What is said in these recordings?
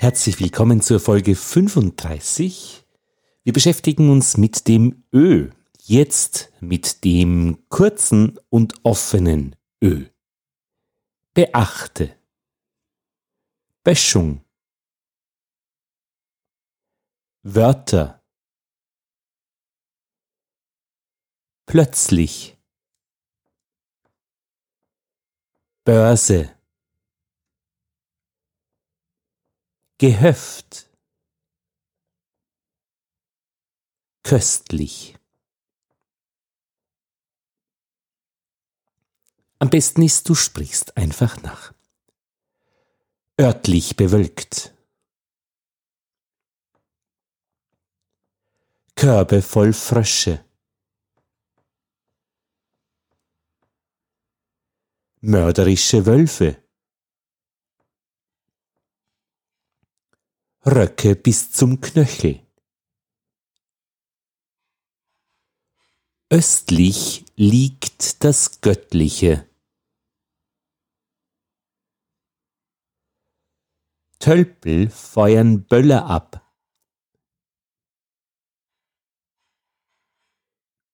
Herzlich willkommen zur Folge 35. Wir beschäftigen uns mit dem Ö, jetzt mit dem kurzen und offenen Ö. Beachte. Böschung. Wörter. Plötzlich. Börse. Gehöft. Köstlich. Am besten ist, du sprichst einfach nach. Örtlich bewölkt. Körbe voll Frösche. Mörderische Wölfe. Röcke bis zum Knöchel. Östlich liegt das Göttliche. Tölpel feuern Böller ab.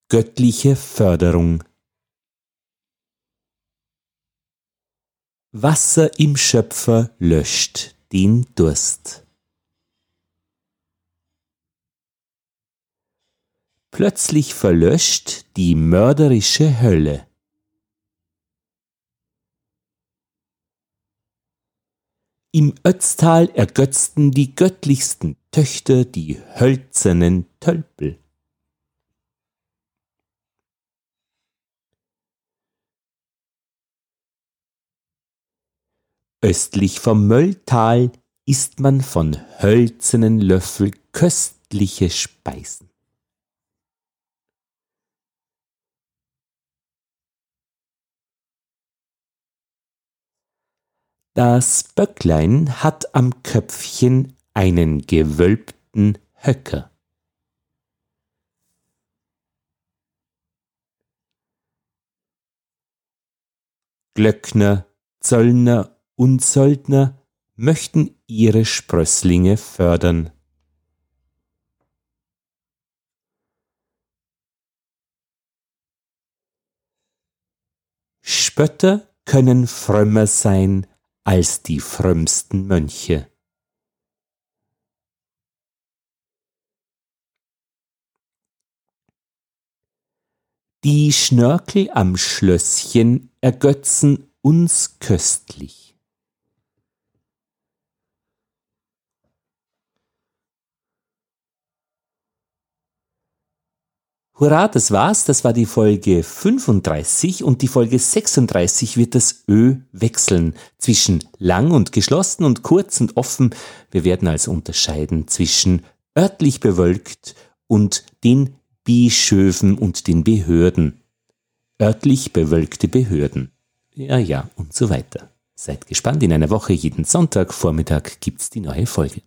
Göttliche Förderung. Wasser im Schöpfer löscht den Durst. Plötzlich verlöscht die mörderische Hölle. Im Ötztal ergötzten die göttlichsten Töchter die hölzernen Tölpel. Östlich vom Mölltal isst man von hölzernen Löffel köstliche Speisen. Das Böcklein hat am Köpfchen einen gewölbten Höcker. Glöckner, Zöllner und Söldner möchten ihre Sprösslinge fördern. Spötter können frömmer sein als die frömmsten Mönche. Die Schnörkel am Schlösschen ergötzen uns köstlich. Hurra, das war's. Das war die Folge 35 und die Folge 36 wird das Ö wechseln zwischen lang und geschlossen und kurz und offen. Wir werden also unterscheiden zwischen örtlich bewölkt und den Bischöfen und den Behörden. Örtlich bewölkte Behörden. Ja, ja, und so weiter. Seid gespannt, in einer Woche jeden Sonntag Vormittag gibt's die neue Folge.